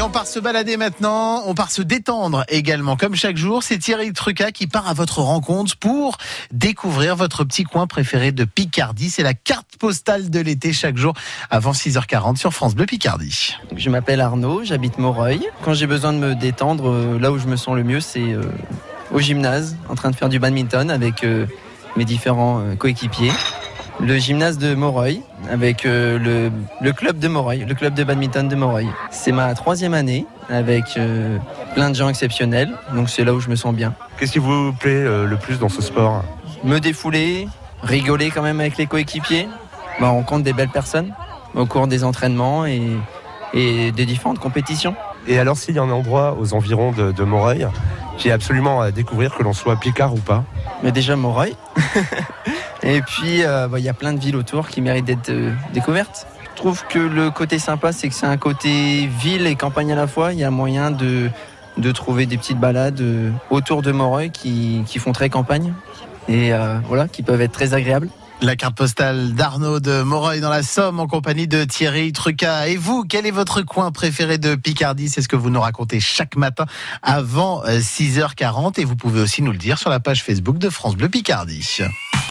on part se balader maintenant, on part se détendre également. Comme chaque jour, c'est Thierry Truca qui part à votre rencontre pour découvrir votre petit coin préféré de Picardie. C'est la carte postale de l'été chaque jour avant 6h40 sur France Bleu Picardie. Je m'appelle Arnaud, j'habite Moreuil. Quand j'ai besoin de me détendre, euh, là où je me sens le mieux, c'est euh, au gymnase, en train de faire du badminton avec euh, mes différents coéquipiers le gymnase de Moreuil avec euh, le, club de Moreuil, le club de badminton de Moreuil. C'est ma troisième année avec euh, plein de gens exceptionnels, donc c'est là où je me sens bien. Qu'est-ce qui vous plaît euh, le plus dans ce sport? Me défouler, rigoler quand même avec les coéquipiers, bah, on rencontre des belles personnes au cours des entraînements et, des différentes compétitions. Et alors s'il y a un endroit aux environs de, de Moreuil qui est absolument à découvrir, que l'on soit Picard ou pas? Mais déjà Moreuil Et puis, euh, bah, il y a plein de villes autour qui méritent d'être euh, découvertes. Je trouve que le côté sympa, c'est que c'est un côté ville et campagne à la fois. Il y a moyen de, de trouver des petites balades euh, autour de Moreuil qui, qui font très campagne et voilà, qui peuvent être très agréables. La carte postale d'Arnaud de Moreuil dans la Somme en compagnie de Thierry Truca. Et vous, quel est votre coin préféré de Picardie? C'est ce que vous nous racontez chaque matin avant 6h40 et vous pouvez aussi nous le dire sur la page Facebook de France Bleu Picardie.